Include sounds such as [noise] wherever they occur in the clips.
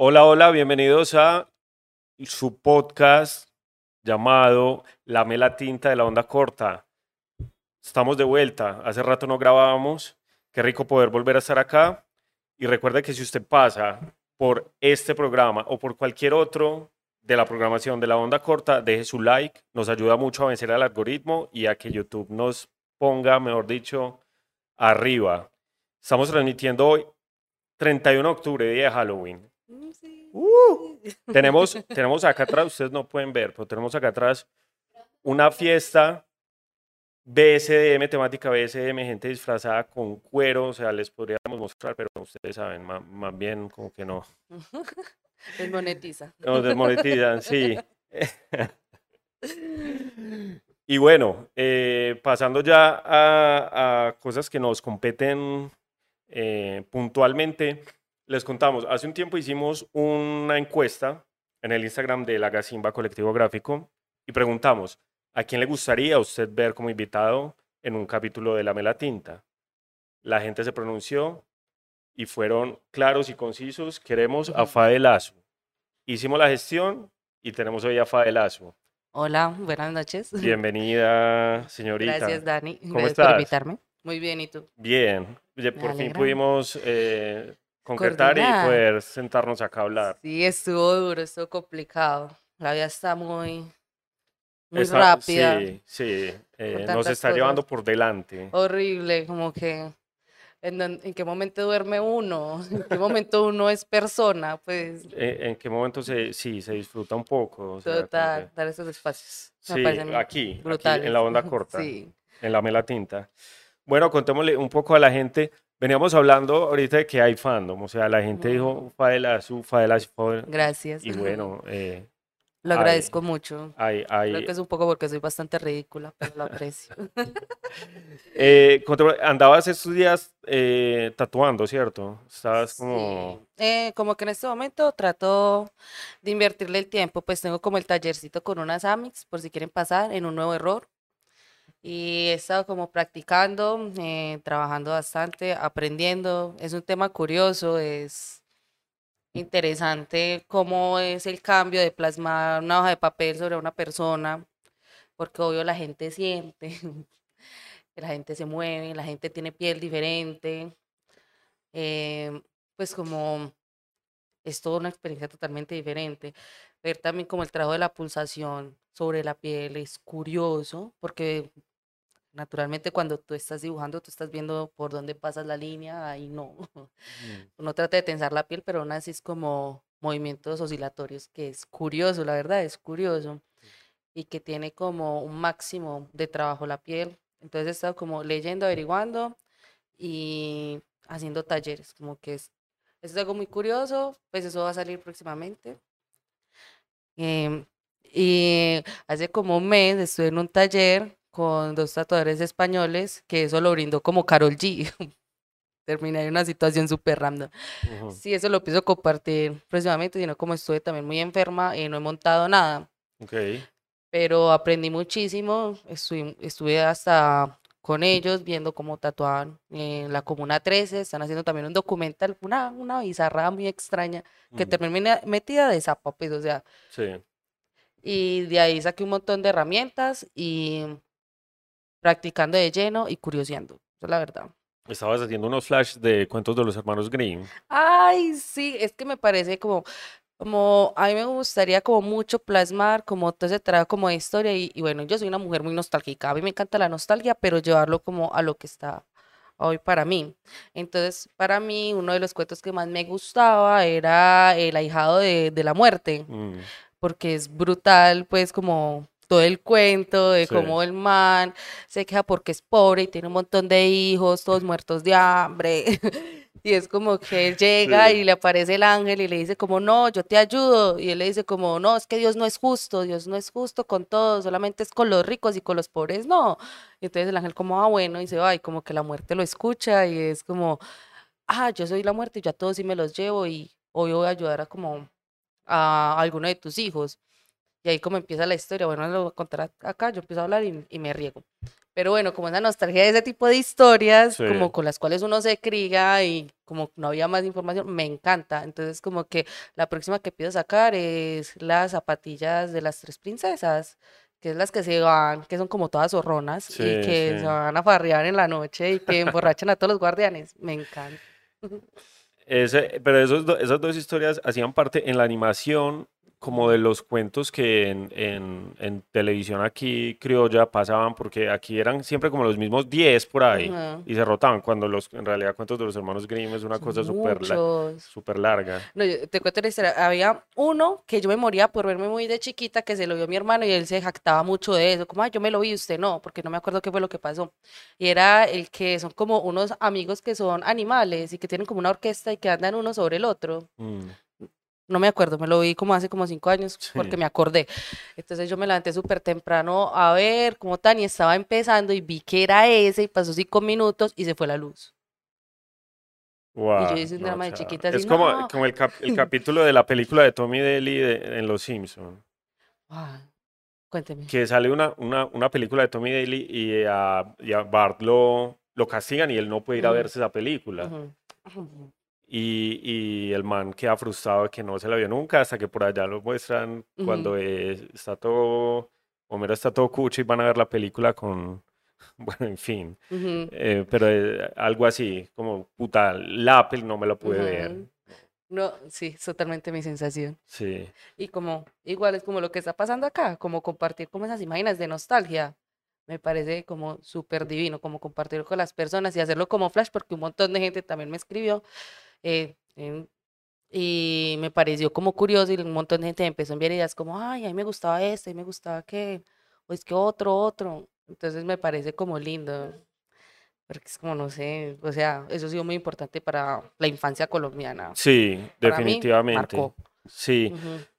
Hola, hola, bienvenidos a su podcast llamado La Tinta de la Onda Corta. Estamos de vuelta, hace rato no grabábamos, qué rico poder volver a estar acá. Y recuerde que si usted pasa por este programa o por cualquier otro de la programación de la onda corta, deje su like, nos ayuda mucho a vencer al algoritmo y a que YouTube nos ponga, mejor dicho, arriba. Estamos transmitiendo hoy 31 de octubre, día de Halloween. Uh, [laughs] tenemos, tenemos acá atrás, ustedes no pueden ver, pero tenemos acá atrás una fiesta BSDM, temática BSDM, gente disfrazada con cuero, o sea, les podríamos mostrar, pero ustedes saben, más, más bien como que no. [laughs] Desmonetiza. Nos desmonetizan, sí. [laughs] y bueno, eh, pasando ya a, a, cosas que nos competen eh, puntualmente, les contamos, hace un tiempo hicimos una encuesta en el Instagram de la Gacimba Colectivo Gráfico y preguntamos, ¿a quién le gustaría a usted ver como invitado en un capítulo de La Mela Tinta? La gente se pronunció y fueron claros y concisos, queremos a Fade Lazo. Hicimos la gestión y tenemos hoy a Fade Lazo. Hola, buenas noches. Bienvenida, señorita. Gracias, Dani. ¿Cómo Gracias estás? por invitarme. Muy bien, ¿y tú? Bien, Oye, por fin pudimos eh, concretar y Coordinar. poder sentarnos acá a hablar. Sí, estuvo duro, estuvo complicado. La vida está muy, muy rápida, Sí, sí, eh, nos está cosas. llevando por delante. horrible, como que en, en qué momento duerme uno, [laughs] en qué momento uno es persona, pues Eh, ¿En qué momento se, sí, se disfruta un poco? O sea, total, que- dar esos espacios. Sí, aquí, aquí, en la onda [laughs] corta, Sí. en la mela tinta. Bueno, contémosle un poco a la gente. Veníamos hablando ahorita de que hay fandom, o sea, la gente dijo Fadela Su, Fadela Gracias. y bueno, eh, Lo ay, agradezco mucho. Creo que es un poco porque soy bastante ridícula, pero lo aprecio. [laughs] eh, andabas estos días eh, tatuando, ¿cierto? Estabas como... Sí. Eh, como que en este momento trato de invertirle el tiempo, pues tengo como el tallercito con unas Amix, por si quieren pasar en un nuevo error. Y he estado como practicando, eh, trabajando bastante, aprendiendo. Es un tema curioso, es interesante cómo es el cambio de plasmar una hoja de papel sobre una persona, porque obvio la gente siente, [laughs] la gente se mueve, la gente tiene piel diferente eh, pues como es toda una experiencia totalmente diferente. Ver también como el trabajo de la pulsación sobre la piel es curioso, porque naturalmente cuando tú estás dibujando, tú estás viendo por dónde pasas la línea, ahí no. [laughs] mm, Uno trata de tensar la piel, pero aún así es como movimientos oscilatorios, que es curioso, la verdad, es curioso. Y que tiene como un máximo de trabajo la piel. Entonces he estado como leyendo, averiguando y haciendo talleres, como que es, es algo muy curioso, pues eso va a salir próximamente. Em, y hace como un mes estuve en un taller con dos tatuadores españoles, que eso lo brindó como Carol G. [laughs] Terminé en una situación súper random. ujú. Sí, eso lo pienso compartir próximamente, sino como estuve también muy enferma y no he montado nada Ok. pero aprendí muchísimo, estuve, estuve hasta con ellos viendo cómo tatuaban en la Comuna 13, están haciendo también un documental, una, una bizarra muy extraña, que ujú, terminé metida de zapa, pues, o sea, Sí. y de ahí saqué un montón de herramientas y practicando de lleno y curioseando, es la verdad. Estabas haciendo unos flash de cuentos de los hermanos Grimm. Ay, sí, es que me parece como, como, a mí me gustaría como mucho plasmar como todo ese trabajo como de historia y, y bueno, yo soy una mujer muy nostálgica, a mí me encanta la nostalgia, pero llevarlo como a lo que está hoy para mí. Entonces, para mí, uno de los cuentos que más me gustaba era El ahijado de, de la muerte, Mm, porque es brutal, pues como todo el cuento de Sí. cómo el man se queja porque es pobre y tiene un montón de hijos, todos muertos de hambre. [laughs] Y es como que él llega Sí. y le aparece el ángel y le dice como, no, yo te ayudo. Y él le dice como, no, es que Dios no es justo, Dios no es justo con todos, solamente es con los ricos y con los pobres no. Y entonces el ángel como, ah, bueno, y se va y como que la muerte lo escucha y es como, ah, yo soy la muerte y yo a todos sí me los llevo y hoy voy a ayudar a como a alguno de tus hijos. Y ahí como empieza la historia, bueno, lo voy a contar acá, yo empiezo a hablar y, y me riego. Pero bueno, como esa nostalgia de ese tipo de historias, Sí. como con las cuales uno se cría y como no había más información, me encanta. Entonces, como que la próxima que pido sacar es las zapatillas de las tres princesas, que es las que se van, que son como todas zorronas y Sí, que sí. se van a farrear en la noche y que emborrachan a todos los guardianes. Me encanta. Ese, pero esos do- esas dos historias hacían parte en la animación como de los cuentos que en, en- en televisión aquí criolla pasaban, porque aquí eran siempre como los mismos 10 por ahí Ajá. y se rotaban, cuando los, en realidad cuentos de los hermanos Grimm es una cosa súper súper larga. No, yo te cuento la historia. Había uno que yo me moría por verme muy de chiquita, que se lo vio mi hermano y él se jactaba mucho de eso. Como, ay, yo me lo vi, usted no, porque no me acuerdo qué fue lo que pasó. Y era el que son como unos amigos que son animales y que tienen como una orquesta y que andan uno sobre el otro. Mm, No me acuerdo, me lo vi como hace como cinco años porque me acordé. Entonces yo me levanté súper temprano a ver cómo tan y estaba empezando y vi que era ese y pasó cinco minutos y se fue la luz. guau, hice un no, drama de chiquita así, Es como, "No". como el, cap- el [laughs] capítulo de la película de Tommy Daly de- en Los Simpsons. Ah, cuénteme. que sale una, una, una película de Tommy Daly y a, y a Bart lo, lo castigan y él no puede ir a verse esa película. Ujú. Y, y el man queda frustrado de que no se la vio nunca hasta que por allá lo muestran cuando eh, está todo, Homero está todo cucho y van a ver la película con, [laughs] bueno, en fin. Ujú. Eh, pero eh, algo así, como, puta, la Apple no me la pude ver. Ujú. No, sí, es totalmente mi sensación. Sí, Y como, igual es como lo que está pasando acá, como compartir como esas imágenes de nostalgia. Me parece como súper divino, como compartirlo con las personas y hacerlo como flash, porque un montón de gente también me escribió. Eh, en- y me pareció como curioso y un montón de gente me empezó a enviar ideas como, ay, a mí me gustaba este, a mí me gustaba aquel, o es que otro, otro. Entonces me parece como lindo. Porque es como, no sé, o sea, eso ha sido muy importante para la infancia colombiana. sí, Para mí, definitivamente. marcó. Sí.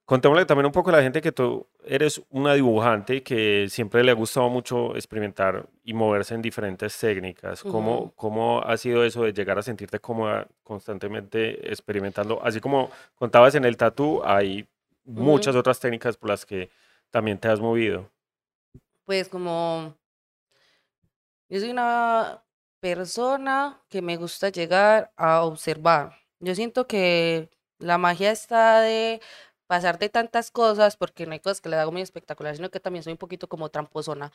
Contémosle también un poco a la gente que tú eres una dibujante que siempre le ha gustado mucho experimentar y moverse en diferentes técnicas. ¿Cómo, Ujú. cómo ha sido eso de llegar a sentirte cómoda constantemente experimentando? Así como contabas en el tatú, hay muchas Ujú. otras técnicas por las que también te has movido. Pues como yo soy una persona que me gusta llegar a observar. Yo siento que la magia está de pasar de tantas cosas, porque no hay cosas que le hago muy espectacular, sino que también soy un poquito como tramposona.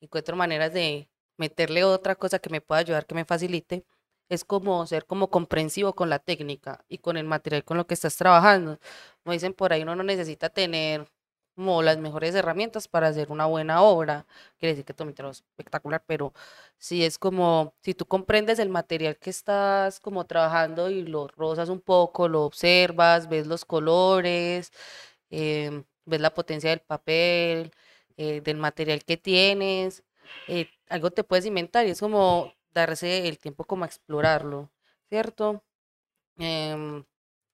Encuentro maneras de meterle otra cosa que me pueda ayudar, que me facilite. Es como ser como comprensivo con la técnica y con el material con lo que estás trabajando. Como dicen por ahí, uno no necesita tener como las mejores herramientas para hacer una buena obra. Quiere decir que tu trabajo es espectacular, pero sí es como, si tú comprendes el material que estás como trabajando y lo rozas un poco, lo observas, ves los colores, em, ves la potencia del papel, eh, del material que tienes, eh, algo te puedes inventar y es como darse el tiempo como a explorarlo, ¿cierto? Em,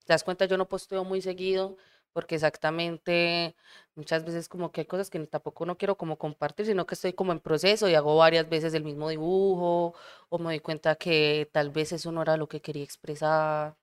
te das cuenta, yo no posteo muy seguido porque exactamente muchas veces como que hay cosas que tampoco no quiero como compartir, sino que estoy como en proceso y hago varias veces el mismo dibujo o me doy cuenta que tal vez eso no era lo que quería expresar.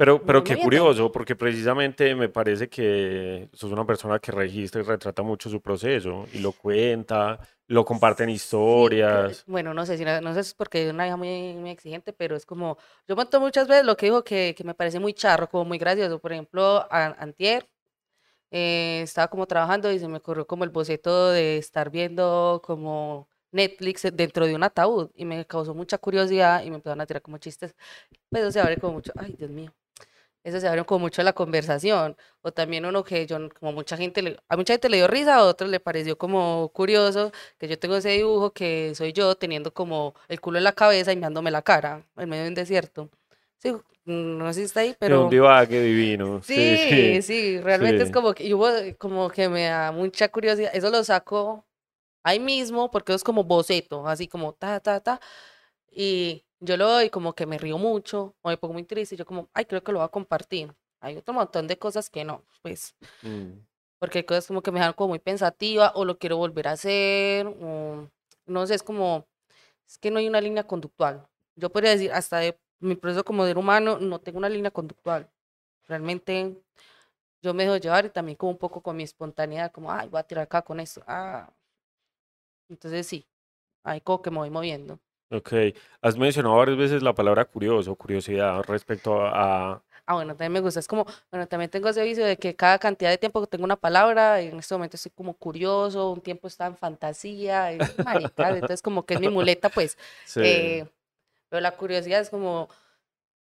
Pero, pero qué curioso, porque precisamente me parece que sos una persona que registra y retrata mucho su proceso y lo cuenta, lo comparte en Sí, que- historias. bueno, no sé si no, no sé si es porque es una hija muy, muy exigente, pero es como, yo monto muchas veces lo que digo que, que me parece muy charro, como muy gracioso. Por ejemplo, a- antier eh, estaba como trabajando y se me ocurrió como el boceto de estar viendo como Netflix dentro de un ataúd y me causó mucha curiosidad y me empezaron a tirar como chistes. Pues eso se abre como mucho, ay Dios mío, eso se abre como mucho la conversación. O también uno que yo, como mucha gente, a mucha gente le dio risa, a otros le pareció como curioso que yo tengo ese dibujo que soy yo teniendo como el culo en la cabeza y meándome la cara en medio de un desierto. Sí, no sé si está ahí, De un pero... divague divino. Sí, Sí, sí, sí, realmente es sí. como que, hubo como que me da mucha curiosidad. Eso lo saco ahí mismo porque es como boceto, así como ta, ta, ta. Y yo lo doy como que me río mucho o me pongo muy triste y yo como, ay, creo que lo voy a compartir. Hay otro montón de cosas que no, pues, Mm. porque hay cosas como que me dejan como muy pensativa o lo quiero volver a hacer o no sé, es como, es que no hay una línea conductual. Yo podría decir, hasta de mi proceso como ser humano, no tengo una línea conductual. Realmente yo me dejo llevar y también como un poco con mi espontaneidad, como, ay, voy a tirar acá con esto. Ah. Entonces sí, ahí como que me voy moviendo. Ok, has mencionado varias veces la palabra curioso, curiosidad respecto a... Ah, bueno, también me gusta. Es como, bueno, también tengo ese vicio de que cada cantidad de tiempo que tengo una palabra, en este momento estoy como curioso, un tiempo está en fantasía, y, marica, entonces como que es mi muleta, pues. [laughs] Sí, eh, pero la curiosidad es como,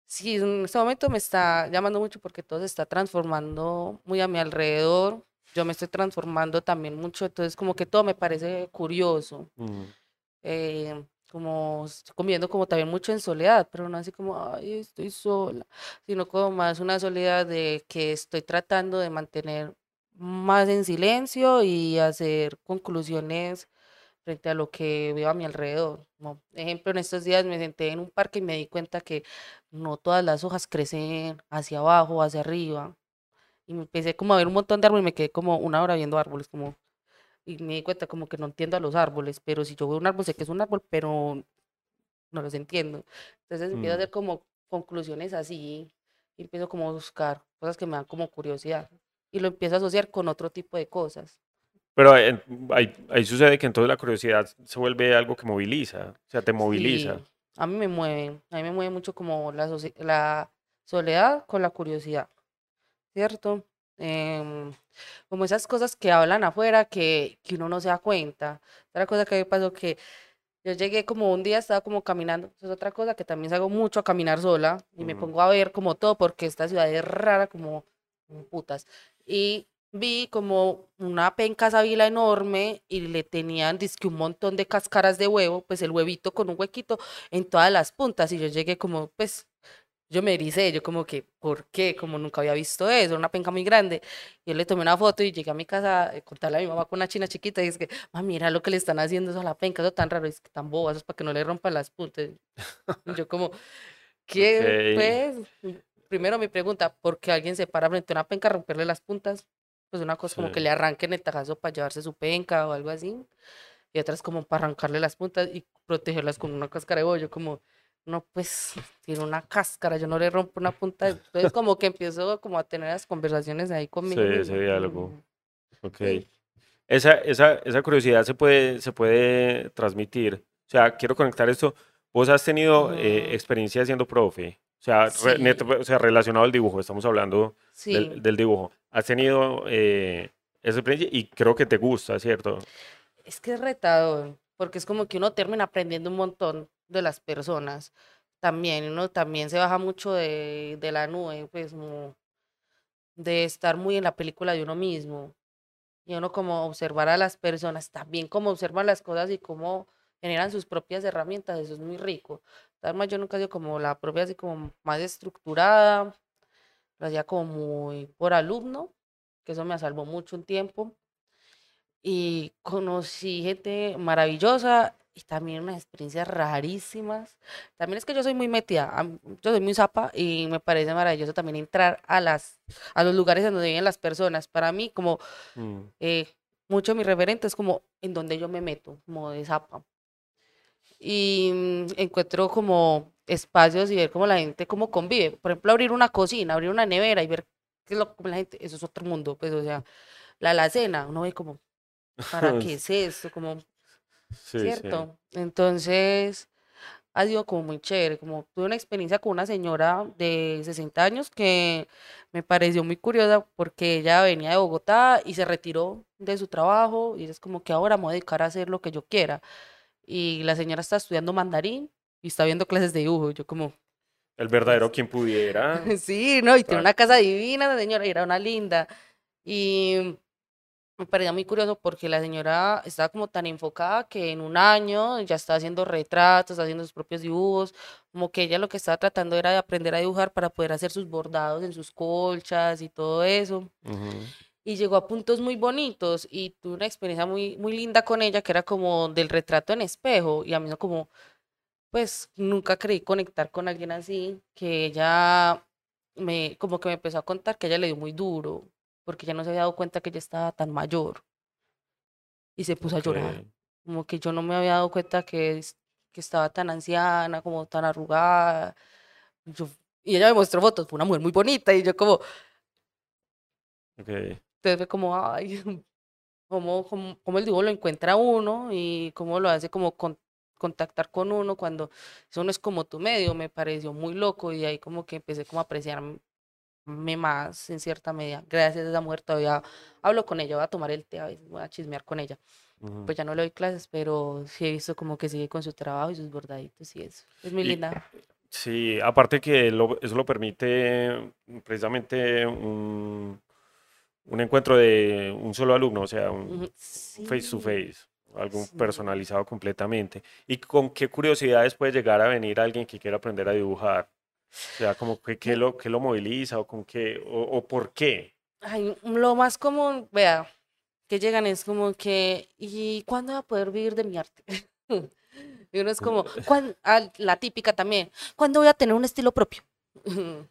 sí, en este momento me está llamando mucho porque todo se está transformando muy a mi alrededor. Yo me estoy transformando también mucho, entonces como que todo me parece curioso. mm, eh, como conviviendo como también mucho en soledad, pero no así como, ay, estoy sola, sino como más una soledad de que estoy tratando de mantener más en silencio y hacer conclusiones frente a lo que veo a mi alrededor. Como ejemplo, en estos días me senté en un parque y me di cuenta que no todas las hojas crecen hacia abajo, hacia arriba. Y me empecé como a ver un montón de árboles y me quedé como una hora viendo árboles, como, y me di cuenta como que no entiendo a los árboles, pero si yo veo un árbol sé que es un árbol, pero no los entiendo. Entonces empiezo a mm. hacer como conclusiones así, y empiezo como a buscar cosas que me dan como curiosidad y lo empiezo a asociar con otro tipo de cosas. Pero en- ahí, ahí sucede que entonces la curiosidad se vuelve algo que moviliza, o sea, te moviliza. Sí, a mí me mueve, a mí me mueve mucho como la, la soledad con la curiosidad, ¿cierto? Em, como esas cosas que hablan afuera que, que uno no se da cuenta. Otra cosa que me pasó que yo llegué como un día, estaba como caminando, eso es otra cosa que también salgo mucho a caminar sola y me pongo a ver como todo porque esta ciudad es rara como, como putas. Y vi como una penca sábila enorme y le tenían dizque un montón de cáscaras de huevo, pues el huevito con un huequito en todas las puntas y yo llegué como, pues yo me ericé, yo como que, ¿por qué? Como nunca había visto eso, una penca muy grande. Yo le tomé una foto y llegué a mi casa a contarle a mi mamá con una china chiquita y es que, mira lo que le están haciendo eso a la penca, eso tan raro, es que tan boba, eso es para que no le rompan las puntas. Y yo como, [laughs] ¿qué? Pues, primero mi pregunta, ¿por qué alguien se para frente a una penca a romperle las puntas? Pues una cosa como que le arranquen el tajazo para llevarse su penca o algo así, y otras como para arrancarle las puntas y protegerlas con una cáscara de bollo, como, no, pues, tiene una cáscara, yo no le rompo una punta, entonces como que empiezo como a tener las conversaciones ahí conmigo Sí, ese diálogo. Ok. sí, Esa, esa, esa curiosidad se puede, se puede transmitir. O sea, quiero conectar esto. Vos has tenido eh, mm, experiencia siendo profe. O sea, re- sí, o sea, relacionado al dibujo. Estamos hablando del, sí, del dibujo. Has tenido eh, esa experiencia y creo que te gusta, ¿cierto? es que es retador, porque es como que uno termina aprendiendo un montón de las personas. También, uno también se baja mucho de, la nube, pues de estar muy en la película de uno mismo. Y uno como observar a las personas, también como observan las cosas y cómo generan sus propias herramientas, eso es muy rico. Además, yo nunca he como la propia, así como más estructurada, lo hacía como muy por alumno, que eso me salvó mucho un tiempo. Y conocí gente maravillosa y también unas experiencias rarísimas. También es que yo soy muy metida, yo soy muy zapa y me parece maravilloso también entrar a las, a los lugares en donde viven las personas. Para mí, como Mm, eh, mucho mi referente es como en donde yo me meto, como de zapa. Y mm, encuentro como espacios y ver cómo la gente cómo convive. Por ejemplo, abrir una cocina, abrir una nevera y ver qué es lo que la gente, eso es otro mundo, pues, o sea, la alacena, uno ve como, ¿para [laughs] qué es esto? Como, Sí, sí. ¿cierto? Entonces, ha sido como muy chévere, como tuve una experiencia con una señora de 60 años que me pareció muy curiosa porque ella venía de Bogotá y se retiró de su trabajo y es como que ahora me voy a dedicar a hacer lo que yo quiera. Y la señora está estudiando mandarín y está viendo clases de dibujo. Yo como, El verdadero pues, quien pudiera. [laughs] sí, ¿no? Y tiene una casa divina, la señora, y era una linda. Y me parecía muy curioso porque la señora estaba como tan enfocada que en un año ya está haciendo retratos, haciendo sus propios dibujos, como que ella lo que estaba tratando era de aprender a dibujar para poder hacer sus bordados en sus colchas y todo eso. Ujú. Y llegó a puntos muy bonitos y tuve una experiencia muy, muy linda con ella que era como del retrato en espejo y a mí no como, pues nunca creí conectar con alguien así, que ella me, como que me empezó a contar que ella le dio muy duro porque ella no se había dado cuenta que ella estaba tan mayor y se puso a Ok. llorar. Como que yo no me había dado cuenta que, que estaba tan anciana, como tan arrugada. Yo- y ella me mostró fotos, fue una mujer muy bonita y yo como, Ok. entonces fue como, ay, [laughs] cómo, cómo, cómo el dibujo lo encuentra a uno y cómo lo hace como con- contactar con uno cuando eso no es como tu medio, me pareció muy loco y ahí como que empecé como a apreciarme más en cierta medida. Gracias a esa mujer todavía hablo con ella, voy a tomar el té, a veces voy a chismear con ella. Ujú. Pues ya no le doy clases, pero sí he visto como que sigue con su trabajo y sus bordaditos y eso. Es muy Y- linda. Sí, aparte que lo- eso lo permite precisamente un, un encuentro de un solo alumno, o sea, un Ujú, face to sí, face, algo sí. personalizado completamente. ¿Y con qué curiosidades puede llegar a venir alguien que quiera aprender a dibujar? O sea, como que qué lo, qué lo moviliza o con qué, o, o por qué. Ay, lo más común, vea, que llegan es como que, ¿y cuándo voy a poder vivir de mi arte? [laughs] Y uno es como, [laughs] ah, la típica también, ¿cuándo voy a tener un estilo propio? [laughs]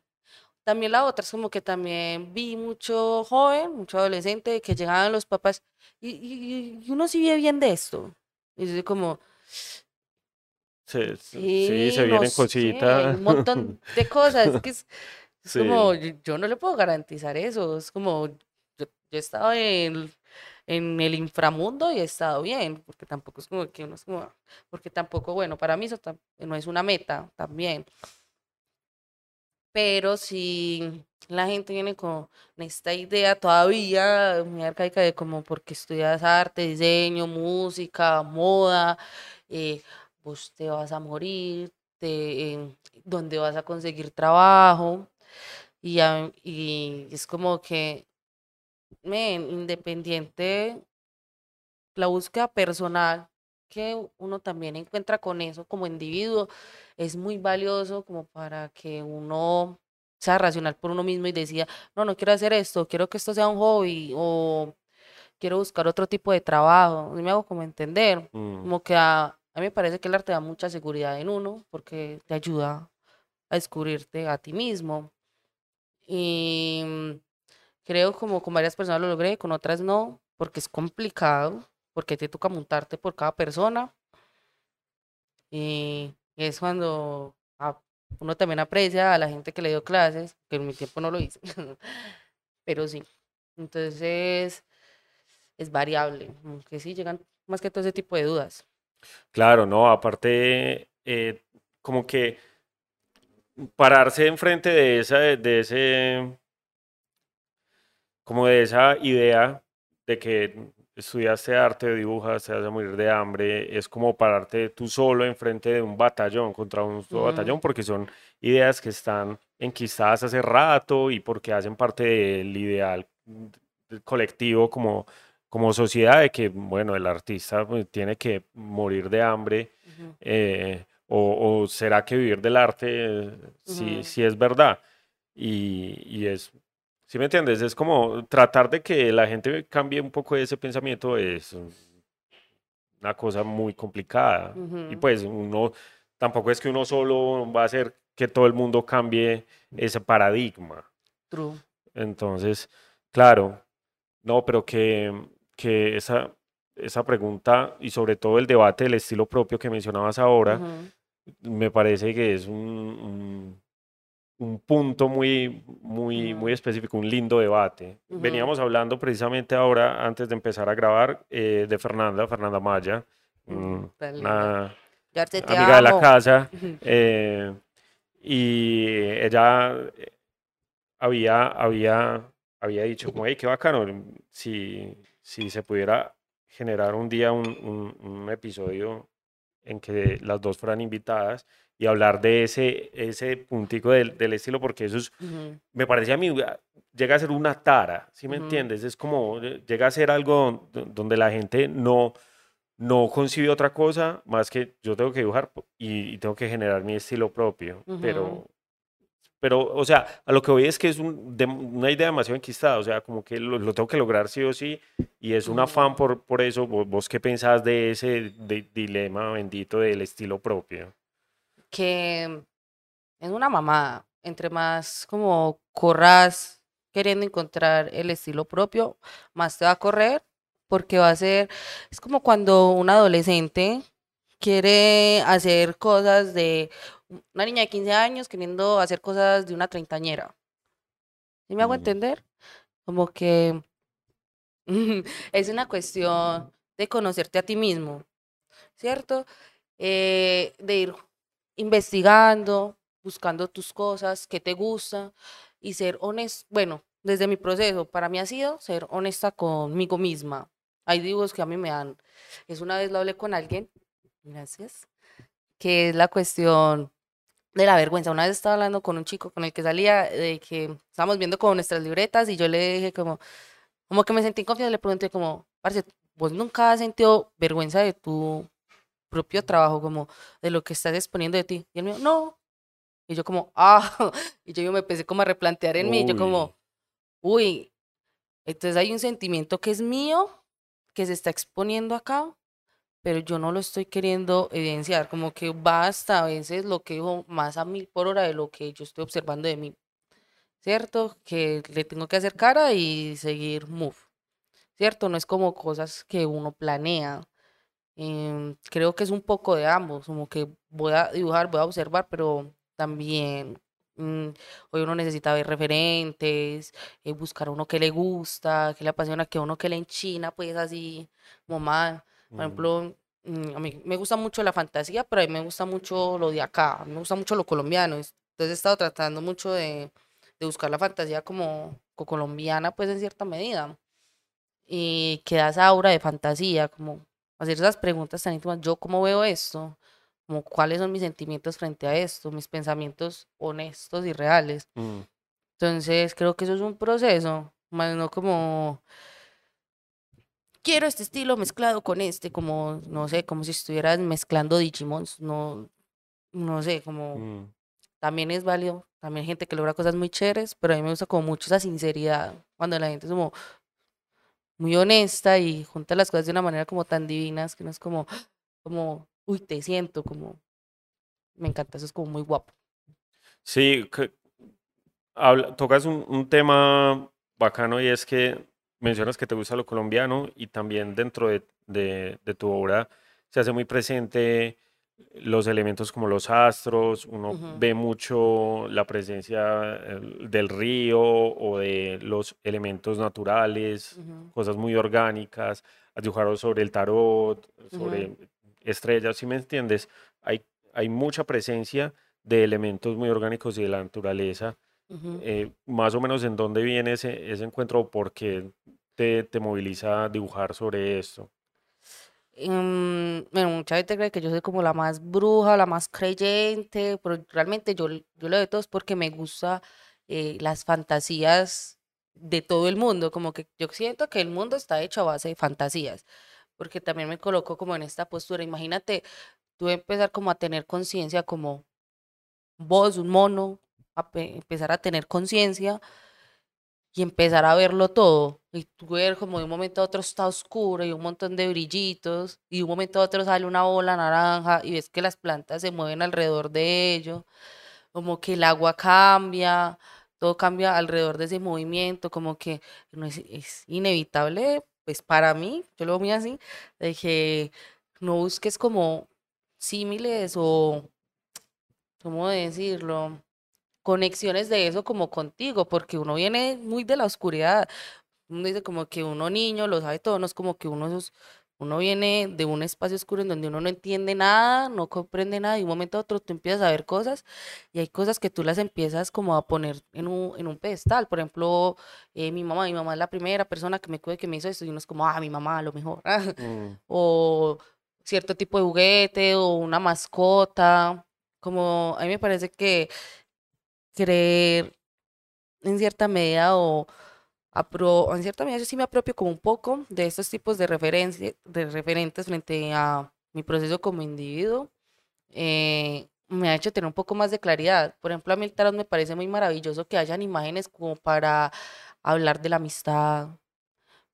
También la otra es como que también vi mucho joven, mucho adolescente que llegaban los papás y, y- y uno sí vive bien de esto. Y es como, Se- sí, sí, se no vienen sé, cositas. un montón de cosas. Es que es, es Sí. como, yo, yo no le puedo garantizar eso. Es como, yo, yo he estado en, en el inframundo y he estado bien, porque tampoco es como que uno es como, porque tampoco, bueno, para mí eso no es una meta también. Pero si la gente viene con esta idea todavía muy arcaica de como porque estudias arte, diseño, música, moda, eh, vos te vas a morir, te, eh, dónde vas a conseguir trabajo. Y, es como que, independiente, la búsqueda personal que uno también encuentra con eso como individuo es muy valioso como para que uno sea racional por uno mismo y decida, no, no quiero hacer esto, quiero que esto sea un hobby o quiero buscar otro tipo de trabajo. Y me hago como entender, Mm, como que a, a mí me parece que el arte da mucha seguridad en uno porque te ayuda a descubrirte a ti mismo. Y mm, creo como con varias personas lo logré, con otras no, porque es complicado, porque te toca montarte por cada persona. Y es cuando uno también aprecia a la gente que le dio clases, que en mi tiempo no lo hice, [laughs] pero sí. Entonces es variable, que sí llegan más que todo ese tipo de dudas. Claro, no, aparte, eh, como que pararse enfrente de esa, de ese, como de esa idea de que estudiaste arte, dibujas, te vas a morir de hambre, es como pararte tú solo enfrente de un batallón, contra un solo batallón, porque son ideas que están enquistadas hace rato y porque hacen parte del ideal colectivo como, como sociedad de que, bueno, el artista pues, tiene que morir de hambre eh, o, o será que vivir del arte eh, sí es verdad. Y, y es, ¿sí me entiendes? Es como tratar de que la gente cambie un poco ese pensamiento es una cosa muy complicada. Y pues uno, tampoco es que uno solo va a hacer que todo el mundo cambie ese paradigma. True. Entonces, claro, no, pero que, que esa, esa pregunta y sobre todo el debate del estilo propio que mencionabas ahora, Ujú, me parece que es un, un- un punto muy, muy, muy ujú, específico, un lindo debate. ujú, Veníamos hablando precisamente ahora, antes de empezar a grabar, eh, de Fernanda, Fernanda Maya, mm, linda. una amiga de la casa, [laughs] eh, y ella eh, había, había, había dicho como, hey, qué bacano, si, si se pudiera generar un día un, un- un episodio en que las dos fueran invitadas y hablar de ese, ese puntico del, del estilo, porque eso es, me parece a mí, ah, llega a ser una tara, ¿sí me entiendes? Es como, eh, llega a ser algo don- donde la gente no, no concibe otra cosa más que yo tengo que dibujar y, y tengo que generar mi estilo propio, pero, pero, o sea, a lo que voy es que es una idea demasiado enquistada, o sea, como que lo, tengo que lograr sí o sí, y es un afán por, por eso. ¿Vos, qué pensás de ese dilema bendito del estilo propio? Que es una mamada. Entre más como corras queriendo encontrar el estilo propio, más te va a correr, porque va a ser, es como cuando un adolescente quiere hacer cosas de una niña de 15 años queriendo hacer cosas de una treintañera. ¿Sí me hago Mm, entender? Como que [laughs] es una cuestión de conocerte a ti mismo, ¿cierto? Eh, de ir investigando, buscando tus cosas, qué te gusta y ser honesto. Bueno, desde mi proceso, para mí ha sido ser honesta conmigo misma. Hay dibujos que a mí me dan. Es una vez lo hablé con alguien, gracias, que es la cuestión de la vergüenza. Una vez estaba hablando con un chico con el que salía, de que estábamos viendo como nuestras libretas y yo le dije como, como que me sentí confiada, le pregunté como, parce, ¿vos nunca has sentido vergüenza de tu propio trabajo, como de lo que estás exponiendo de ti? Y él me dijo, no. Y yo como, ah, [laughs] y yo, me empecé como a replantear en mí, y yo como, uy, entonces hay un sentimiento que es mío, que se está exponiendo acá, pero yo no lo estoy queriendo evidenciar, como que basta a veces lo que digo más a mil por hora de lo que yo estoy observando de mí, ¿cierto? Que le tengo que hacer cara y seguir move, ¿cierto? No es como cosas que uno planea. Em, creo que es un poco de ambos, como que voy a dibujar, voy a observar, pero también mm, hoy uno necesita ver referentes, eh, buscar uno que le gusta, que le apasiona, que uno que le enchina, pues así, más por ejemplo, mm, a mí me gusta mucho la fantasía, pero a mí me gusta mucho lo de acá, me gusta mucho lo colombiano. Entonces he estado tratando mucho de, de buscar la fantasía como, colombiana, pues en cierta medida. Y queda esa aura de fantasía, como hacer esas preguntas tan íntimas. Yo, ¿cómo veo esto? Como, ¿Cuáles son mis sentimientos frente a esto? Mis pensamientos honestos y reales. Mm. Entonces, creo que eso es un proceso, más no como quiero este estilo mezclado con este, como, no sé, como si estuvieras mezclando Digimons, no, no sé, como mm. también es válido, también hay gente que logra cosas muy chéveres, pero a mí me gusta como mucho esa sinceridad, cuando la gente es como muy honesta y junta las cosas de una manera como tan divinas, que no es como, como, uy, te siento, como, me encanta, eso es como muy guapo. Sí, que, habla, tocas un, un tema bacano y es que mencionas que te gusta lo colombiano y también dentro de, de, tu obra se hace muy presente los elementos como los astros, uno ve mucho la presencia del río o de los elementos naturales, cosas muy orgánicas, has dibujado sobre el tarot, sobre estrellas, si me entiendes, hay, hay mucha presencia de elementos muy orgánicos y de la naturaleza eh, más o menos en dónde viene ese, ese encuentro o por qué te, te moviliza a dibujar sobre esto. Mm, bueno, mucha gente cree que yo soy como la más bruja, la más creyente, pero realmente yo, yo lo de todo es porque me gusta eh, las fantasías de todo el mundo, como que yo siento que el mundo está hecho a base de fantasías, porque también me coloco como en esta postura, imagínate tú empezar como a tener conciencia como vos, un mono, empezar a tener conciencia y empezar a verlo todo. Y tú ver como de un momento a otro está oscuro y un montón de brillitos y de un momento a otro sale una bola naranja y ves que las plantas se mueven alrededor de ello, como que el agua cambia, todo cambia alrededor de ese movimiento, como que no es, inevitable, pues para mí, yo lo veo así, de que no busques como símiles o, ¿cómo decirlo? Conexiones de eso como contigo, porque uno viene muy de la oscuridad. Uno dice como que uno niño lo sabe todo, no es como que uno, uno viene de un espacio oscuro en donde uno no entiende nada, no comprende nada, y de un momento a otro tú empiezas a ver cosas y hay cosas que tú las empiezas como a poner en un, en un pedestal. Por ejemplo, eh, mi mamá, mi mamá es la primera persona que me cuide que me hizo esto y uno es como, ah, mi mamá a lo mejor. [laughs] Mm. O cierto tipo de juguete o una mascota. Como a mí me parece que creer en cierta medida o en cierta medida yo sí me apropio como un poco de estos tipos de, referencia, de referentes frente a mi proceso como individuo. Eh, me ha hecho tener un poco más de claridad. Por ejemplo, a mí el tarot me parece muy maravilloso que hayan imágenes como para hablar de la amistad,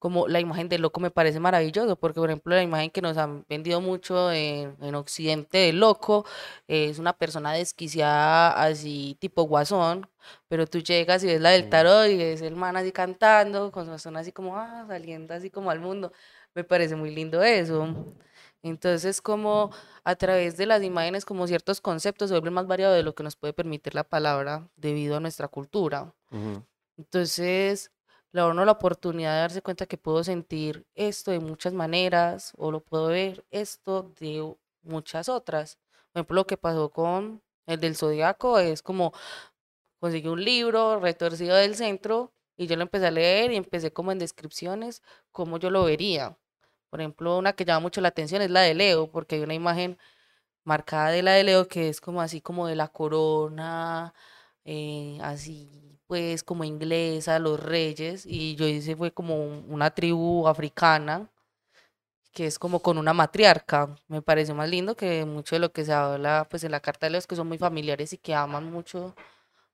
como la imagen del loco me parece maravilloso, porque por ejemplo la imagen que nos han vendido mucho en, en Occidente del loco es una persona desquiciada así tipo guasón, pero tú llegas y ves la del tarot y ves el man así cantando, con su son así como ah, saliendo así como al mundo. Me parece muy lindo eso. Entonces, como a través de las imágenes, como ciertos conceptos se vuelven más variados de lo que nos puede permitir la palabra debido a nuestra cultura. Entonces, le da la oportunidad de darse cuenta que puedo sentir esto de muchas maneras o lo puedo ver esto de muchas otras. Por ejemplo, lo que pasó con el del zodiaco es como conseguí un libro retorcido del centro y yo lo empecé a leer y empecé como en descripciones cómo yo lo vería. Por ejemplo, una que llama mucho la atención es la de Leo, porque hay una imagen marcada de la de Leo que es como así como de la corona, eh, así pues como inglesa, los reyes, y yo hice fue como una tribu africana que es como con una matriarca. Me pareció más lindo que mucho de lo que se habla pues en la carta de Leo, que son muy familiares y que aman mucho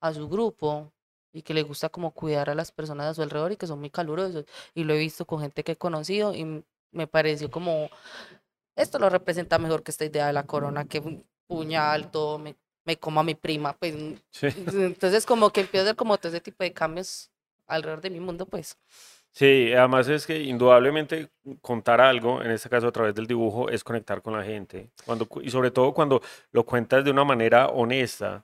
a su grupo y que le gusta como cuidar a las personas a su alrededor y que son muy calurosos. Y lo he visto con gente que he conocido y me pareció como, esto lo representa mejor que esta idea de la corona, que puñal, todo, me como a mi prima, pues. [laughs] Entonces como que empiezo a hacer como todo ese tipo de cambios alrededor de mi mundo, pues. Sí, además es que indudablemente contar algo, en este caso a través del dibujo, es conectar con la gente. Cuando, y sobre todo cuando lo cuentas de una manera honesta,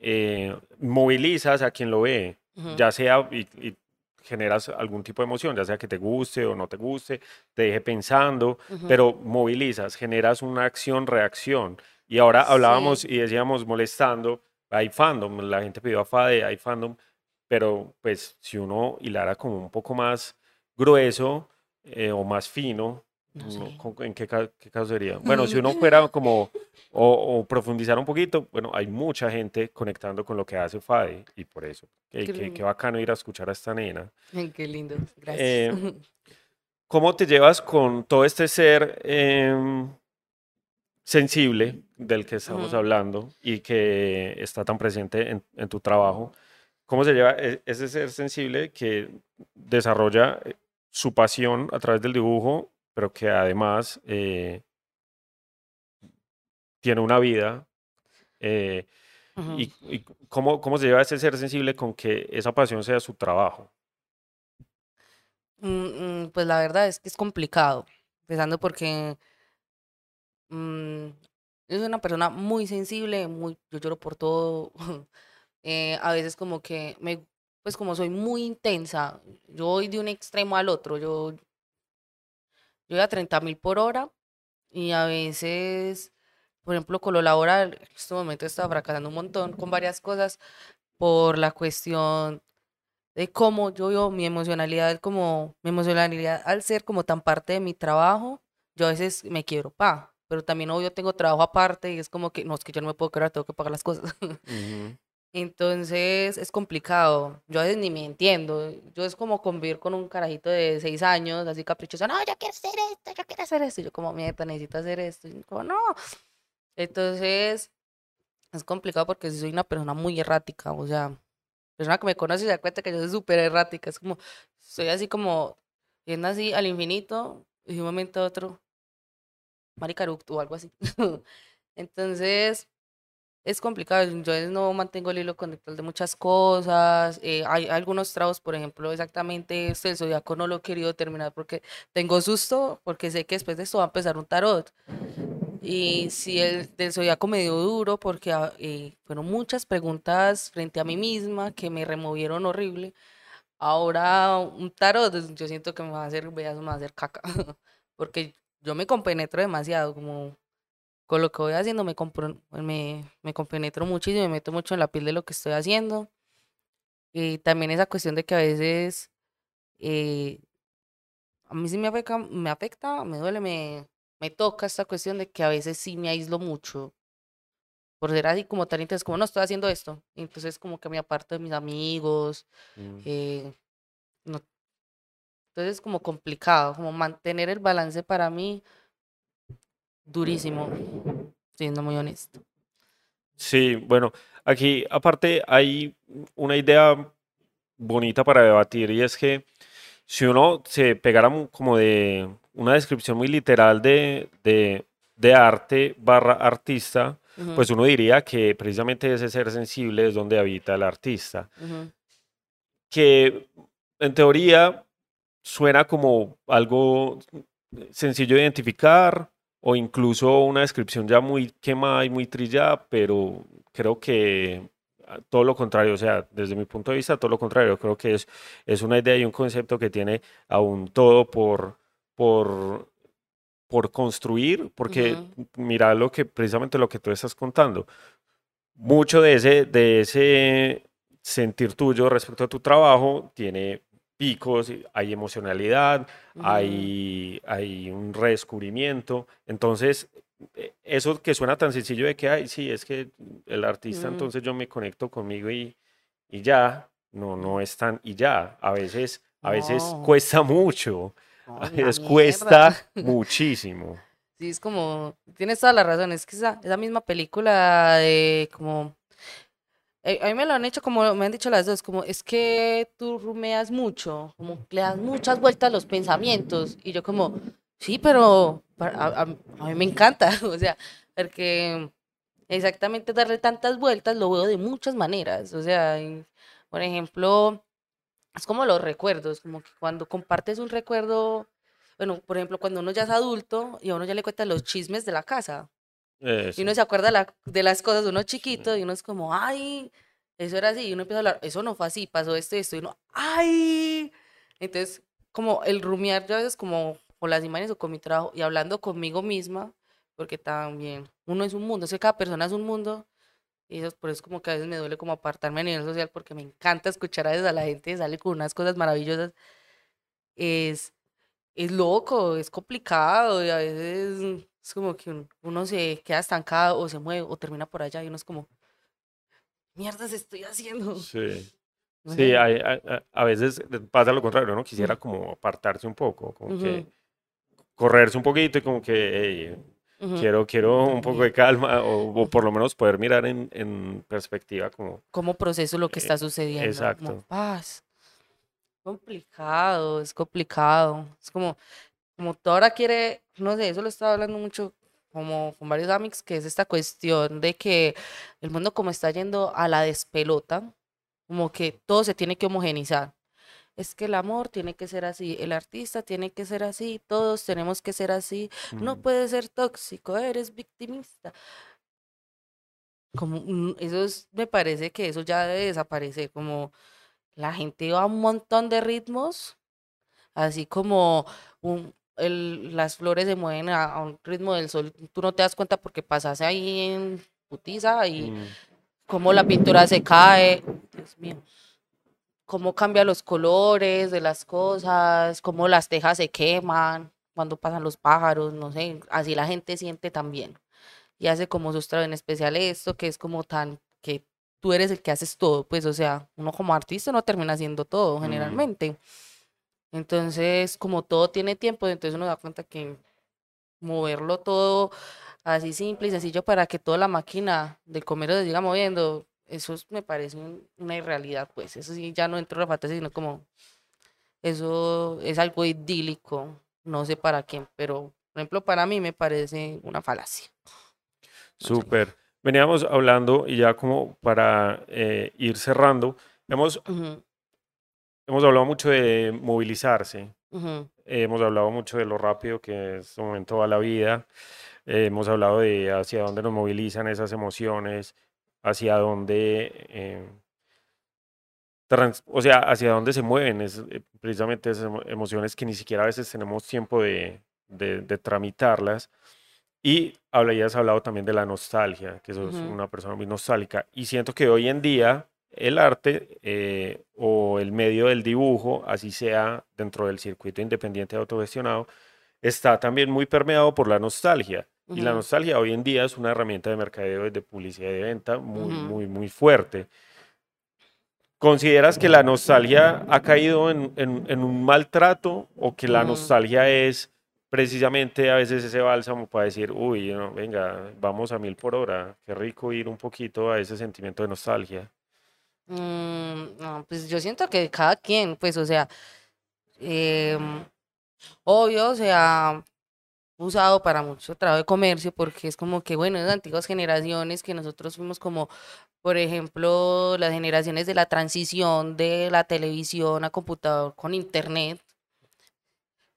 eh, movilizas a quien lo ve, ya sea y, generas algún tipo de emoción, ya sea que te guste o no te guste, te deje pensando, pero movilizas, generas una acción-reacción. Y ahora hablábamos y decíamos molestando, hay fandom, la gente pidió a Fade, hay fandom, pero pues si uno hilara como un poco más grueso eh, o más fino, ¿en qué, caso sería? [laughs] Bueno, si uno [laughs] fuera como, o, profundizar un poquito, bueno, hay mucha gente conectando con lo que hace Fade y por eso, qué, qué, bacano ir a escuchar a esta nena. qué lindo, gracias. Eh, [laughs] ¿Cómo te llevas con todo este ser em, sensible del que estamos hablando y que está tan presente en, en tu trabajo? cómo se lleva e-, ese ser sensible que desarrolla eh, su pasión a través del dibujo, pero que además eh, tiene una vida. Eh, y, cómo, cómo, se lleva ese ser sensible con que esa pasión sea su trabajo? Mm, mm, pues la verdad es que es complicado, empezando porque mm, es una persona muy sensible, muy, yo lloro por todo. [laughs] Eh, a veces como que me, pues como soy muy intensa, yo voy de un extremo al otro, yo, yo voy a 30 mil por hora y a veces, por ejemplo, con lo laboral, en este momento estaba fracasando un montón con varias cosas por la cuestión de cómo yo veo mi emocionalidad, como mi emocionalidad al ser como tan parte de mi trabajo, yo a veces me quiero, pa, pero también obvio tengo trabajo aparte y es como que, no, es que yo no me puedo quedar, tengo que pagar las cosas. [laughs] Entonces es complicado. Yo a veces ni me entiendo. Yo es como convivir con un carajito de seis años, así caprichoso. No, yo quiero hacer esto, yo quiero hacer esto. Y yo como, mierda, necesito hacer esto. Y como, no. Entonces es complicado porque soy una persona muy errática. O sea, persona que me conoce se da cuenta que yo soy súper errática. Es como, soy así como, yendo así al infinito y de un momento a otro, maricaructo o algo así. [laughs] Entonces es complicado. Yo no mantengo el hilo conductual de muchas cosas. Eh, hay algunos trabajos, por ejemplo, exactamente este, el zodiaco no lo he querido terminar porque tengo susto, porque sé que después de esto va a empezar un tarot. Y si el del zodiaco me dio duro, porque ah, eh, fueron muchas preguntas frente a mí misma que me removieron horrible. Ahora un tarot, yo siento que me va a hacer, me a hacer caca, [laughs] porque yo me compenetro demasiado, como con lo que voy haciendo me, me, me compenetro muchísimo, me meto mucho en la piel de lo que estoy haciendo. Y también esa cuestión de que a veces eh, a mí sí me afecta, me afecta, me duele, me, me toca esta cuestión de que a veces sí me aíslo mucho. Por ser así como tan intenso, como no estoy haciendo esto. Entonces como que me aparto de mis amigos. Mm. Eh, no. Entonces es como complicado, como mantener el balance para mí durísimo, siendo muy honesto. Sí, bueno, aquí aparte hay una idea bonita para debatir y es que si uno se pegara como de una descripción muy literal de, de, arte barra artista, pues uno diría que precisamente ese ser sensible es donde habita el artista. Que en teoría suena como algo sencillo de identificar, o incluso una descripción ya muy quemada y muy trillada, pero creo que todo lo contrario, o sea, desde mi punto de vista, todo lo contrario. Creo que es, es una idea y un concepto que tiene aún todo por, por, por construir, porque mira lo que, precisamente lo que tú estás contando. Mucho de ese, de ese sentir tuyo respecto a tu trabajo tiene picos, hay emocionalidad, hay, hay un redescubrimiento. Entonces, e, eso que suena tan sencillo de que, hay, sí, es que el artista, entonces yo me conecto conmigo y, y ya, no, no es tan, y ya, a veces, a veces cuesta mucho, a veces cuesta muchísimo. Sí, es como, tienes toda la razón, es que esa, esa misma película de como eh, a mí me lo han hecho como me han dicho las dos, como es que tú rumeas mucho, como le das muchas vueltas a los pensamientos. Y yo como, sí, pero a, mí me encanta, [laughs] o sea, porque exactamente darle tantas vueltas lo veo de muchas maneras. O sea, por ejemplo, es como los recuerdos, como que cuando compartes un recuerdo, bueno, por ejemplo, cuando uno ya es adulto y a uno ya le cuenta los chismes de la casa. Y uno se acuerda de las cosas de uno chiquito y uno es como, ay, eso era así. Y uno empieza a hablar, eso no fue así, pasó esto y esto. Y uno, ay. Entonces, como el rumiar yo a veces como con las imágenes o con mi trabajo y hablando conmigo misma, porque también uno es un mundo, es que cada persona es un mundo. Y eso, por eso como que a veces me duele como apartarme a nivel social porque me encanta escuchar a veces a la gente sale con unas cosas maravillosas. Es, es loco, es complicado y a veces es como que uno se queda estancado o se mueve o termina por allá y uno es como, mierdas estoy haciendo? Sí. [laughs] Sí, a veces pasa lo contrario, ¿no? Quisiera como apartarse un poco, como que correrse un poquito y como que quiero, quiero un poco de calma o, por lo menos poder mirar en, en perspectiva como... Como proceso lo que está eh, sucediendo. Exacto. paz. Complicado, es complicado. Es como, como tú ahora quiere, no sé, eso lo estaba hablando mucho como con varios amigos, que es esta cuestión de que el mundo como está yendo a la despelota, como que todo se tiene que homogenizar. Es que el amor tiene que ser así, el artista tiene que ser así, todos tenemos que ser así, no mm. puedes ser tóxico, eres victimista. Como mm, eso me parece que eso ya debe desaparecer, como la gente va a un montón de ritmos, así como un, las flores se mueven a, un ritmo del sol, tú no te das cuenta porque pasas ahí en putiza y mm. cómo la pintura se cae, Dios mío, cómo cambia los colores de las cosas, cómo las tejas se queman cuando pasan los pájaros, no sé, así la gente siente también. Y hace como sustrae en especial esto, que es como tan que tú eres el que haces todo, pues o sea, uno como artista no termina haciendo todo mm. Entonces, como todo tiene tiempo, entonces uno da cuenta que moverlo todo así simple y sencillo para que toda la máquina del comercio se siga moviendo, eso me parece una irrealidad, pues eso sí ya no entro en la fantasía, sino como eso es algo idílico, no sé para quién, pero por ejemplo para mí me parece una falacia. Súper. Veníamos hablando y ya como para eh, ir cerrando, hemos Hemos hablado mucho de movilizarse, hemos hablado mucho de lo rápido que en este momento va la vida, hemos hablado de hacia dónde nos movilizan esas emociones, hacia dónde, eh, o sea, hacia dónde se mueven. Es, eh, precisamente esas emociones que ni siquiera a veces tenemos tiempo de, de, tramitarlas. Y habías hablado también de la nostalgia, que sos una persona muy nostálgica. Y siento que hoy en día el arte eh, o el medio del dibujo, así sea dentro del circuito independiente autogestionado, está también muy permeado por la nostalgia. Y la nostalgia hoy en día es una herramienta de mercadeo de publicidad y de venta muy, muy, muy fuerte. ¿Consideras que la nostalgia ha caído en, un maltrato o que la nostalgia es precisamente a veces ese bálsamo para decir, uy, venga, vamos a mil por hora, qué rico ir un poquito a ese sentimiento de nostalgia? Mm, pues yo siento que cada quien, pues, o sea, em, obvio, se ha usado para mucho trabajo de comercio porque es como que, bueno, de antiguas generaciones que nosotros fuimos como, por ejemplo, las generaciones de la transición de la televisión a computador con internet,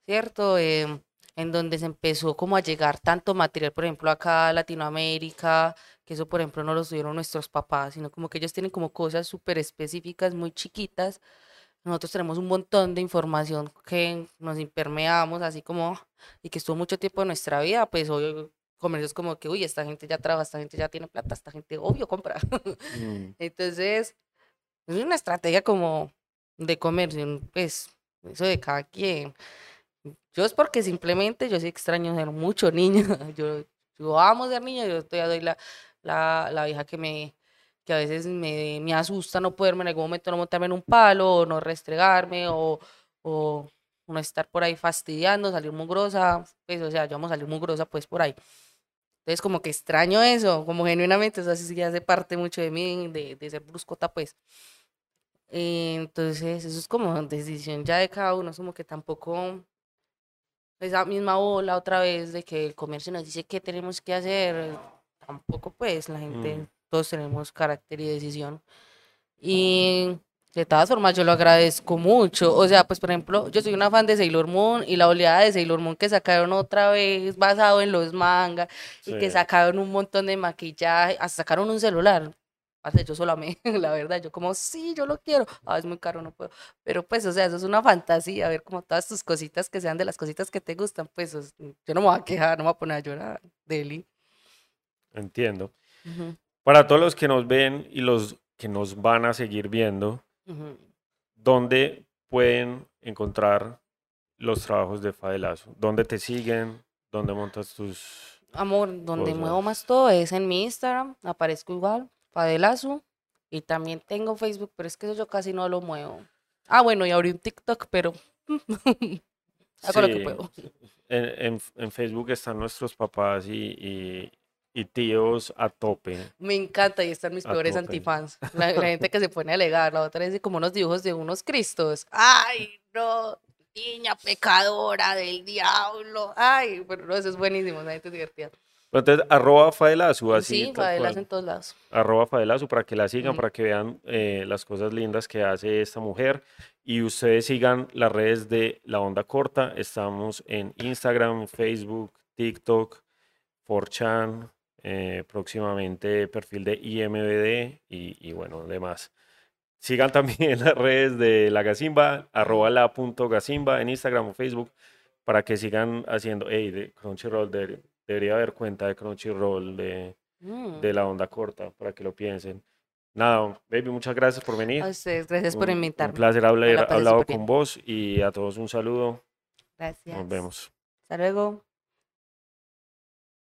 ¿cierto? Em, en donde se empezó como a llegar tanto material, por ejemplo, acá Latinoamérica, que eso por ejemplo no lo tuvieron nuestros papás, sino como que ellos tienen como cosas súper específicas, muy chiquitas. Nosotros tenemos un montón de información que nos impermeamos, así como, y que estuvo mucho tiempo en nuestra vida, pues hoy comercios como que, uy, esta gente ya trabaja, esta gente ya tiene plata, esta gente obvio compra. Mm, [laughs] Entonces, es una estrategia como de comercio, pues, eso de cada quien. Yo es porque simplemente yo sí extraño ser mucho niña. [laughs] Yo, yo amo ser niña, yo todavía doy la, la, la vieja que me que a veces me, me asusta no poderme en algún momento no montarme en un palo, o no restregarme, o, o no estar por ahí fastidiando, salir mugrosa, pues, o sea, yo vamos a salir mugrosa, pues, por ahí. Entonces, como que extraño eso, como genuinamente, eso así sí hace parte mucho de mí, de, de ser bruscota, pues. Eh, Entonces, eso es como decisión ya de cada uno, es como que tampoco esa misma ola otra vez de que el comercio nos dice qué tenemos que hacer, tampoco pues la gente, Mm. todos tenemos carácter y decisión. Y de todas formas yo lo agradezco mucho, o sea, pues por ejemplo, yo soy una fan de Sailor Moon y la oleada de Sailor Moon que sacaron otra vez basado en los mangas y que Sí. sacaron un montón de maquillaje, hasta sacaron un celular. Parce, yo solo amé, [laughs] la verdad, yo como, sí, yo lo quiero. Ah, es muy caro, no puedo. Pero pues, o sea, eso es una fantasía, ver como todas tus cositas que sean de las cositas que te gustan, pues yo no me voy a quejar, no me voy a poner a llorar, Deli. Entiendo. Para todos los que nos ven y los que nos van a seguir viendo. ¿dónde pueden encontrar los trabajos de Fadelazo? ¿Dónde te siguen? ¿Dónde montas tus...? Amor, donde muevo más todo es en mi Instagram, aparezco igual, Fadelazo, y también tengo Facebook, pero es que eso yo casi no lo muevo. Ah, bueno, y abrí un TikTok, pero [laughs] hago lo que Sí, puedo. En, en- en Facebook están nuestros papás y, y- y tíos a tope. Me encanta y están mis A peores tope. antifans. La, la gente que se pone a alegar, la otra es como unos dibujos de unos cristos. Ay, no, niña pecadora del diablo. Ay, pero no, eso es buenísimo, la gente es divertida. Entonces, arroba Fadelazo, así sí, cual. en todos lados. arroba Fadelazo para que la sigan, para que vean eh, las cosas lindas que hace esta mujer y ustedes sigan las redes de La Onda Corta. Estamos en Instagram, Facebook, TikTok, 4chan, eh, próximamente perfil de IMBD y, y bueno, demás. Sigan también [laughs] las redes de La Gacimba, arroba la punto Gacimba en Instagram o Facebook para que sigan haciendo, hey, de Crunchyroll, de- debería haber cuenta de Crunchyroll, de Mm. de la onda corta, para que lo piensen. Nada, baby, muchas gracias por venir. A ustedes, gracias por Un- invitarme. Un placer la haber hablado súper bien. con vos y a todos un saludo. Gracias. Nos vemos. Hasta luego.